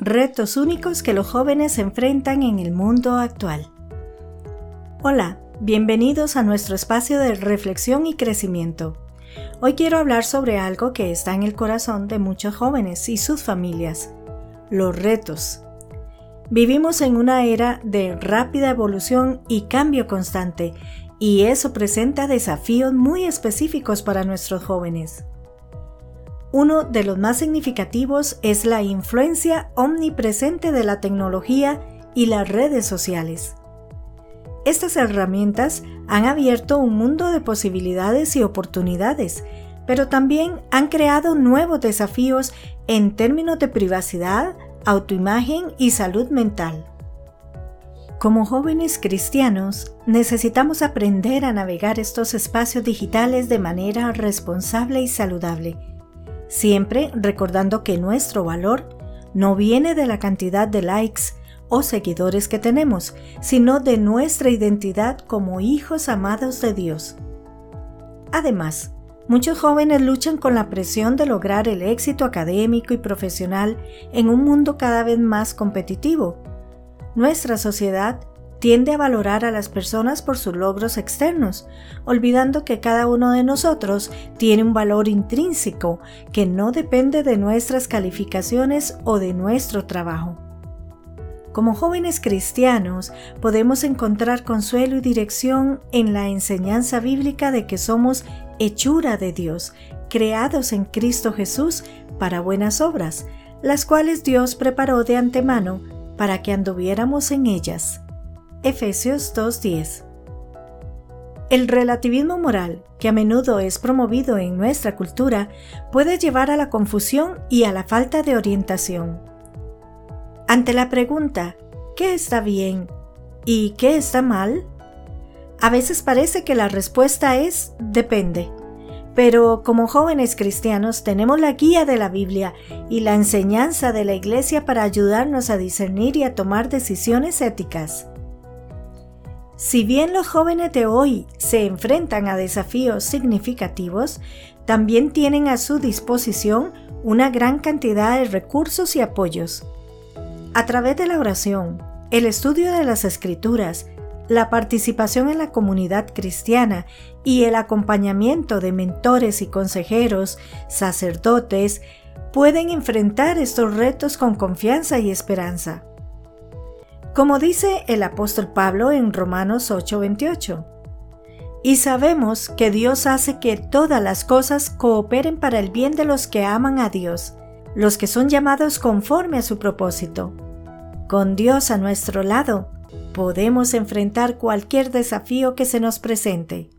retos únicos que los jóvenes enfrentan en el mundo actual. Hola, bienvenidos a nuestro espacio de reflexión y crecimiento. Hoy quiero hablar sobre algo que está en el corazón de muchos jóvenes y sus familias, los retos. Vivimos en una era de rápida evolución y cambio constante, y eso presenta desafíos muy específicos para nuestros jóvenes. Uno de los más significativos es la influencia omnipresente de la tecnología y las redes sociales. Estas herramientas han abierto un mundo de posibilidades y oportunidades, pero también han creado nuevos desafíos en términos de privacidad, autoimagen y salud mental. Como jóvenes cristianos, necesitamos aprender a navegar estos espacios digitales de manera responsable y saludable siempre recordando que nuestro valor no viene de la cantidad de likes o seguidores que tenemos, sino de nuestra identidad como hijos amados de Dios. Además, muchos jóvenes luchan con la presión de lograr el éxito académico y profesional en un mundo cada vez más competitivo. Nuestra sociedad tiende a valorar a las personas por sus logros externos, olvidando que cada uno de nosotros tiene un valor intrínseco que no depende de nuestras calificaciones o de nuestro trabajo. Como jóvenes cristianos podemos encontrar consuelo y dirección en la enseñanza bíblica de que somos hechura de Dios, creados en Cristo Jesús para buenas obras, las cuales Dios preparó de antemano para que anduviéramos en ellas. Efesios 2.10 El relativismo moral, que a menudo es promovido en nuestra cultura, puede llevar a la confusión y a la falta de orientación. Ante la pregunta, ¿qué está bien y qué está mal? A veces parece que la respuesta es depende. Pero como jóvenes cristianos tenemos la guía de la Biblia y la enseñanza de la Iglesia para ayudarnos a discernir y a tomar decisiones éticas. Si bien los jóvenes de hoy se enfrentan a desafíos significativos, también tienen a su disposición una gran cantidad de recursos y apoyos. A través de la oración, el estudio de las escrituras, la participación en la comunidad cristiana y el acompañamiento de mentores y consejeros, sacerdotes, pueden enfrentar estos retos con confianza y esperanza. Como dice el apóstol Pablo en Romanos 8:28. Y sabemos que Dios hace que todas las cosas cooperen para el bien de los que aman a Dios, los que son llamados conforme a su propósito. Con Dios a nuestro lado, podemos enfrentar cualquier desafío que se nos presente.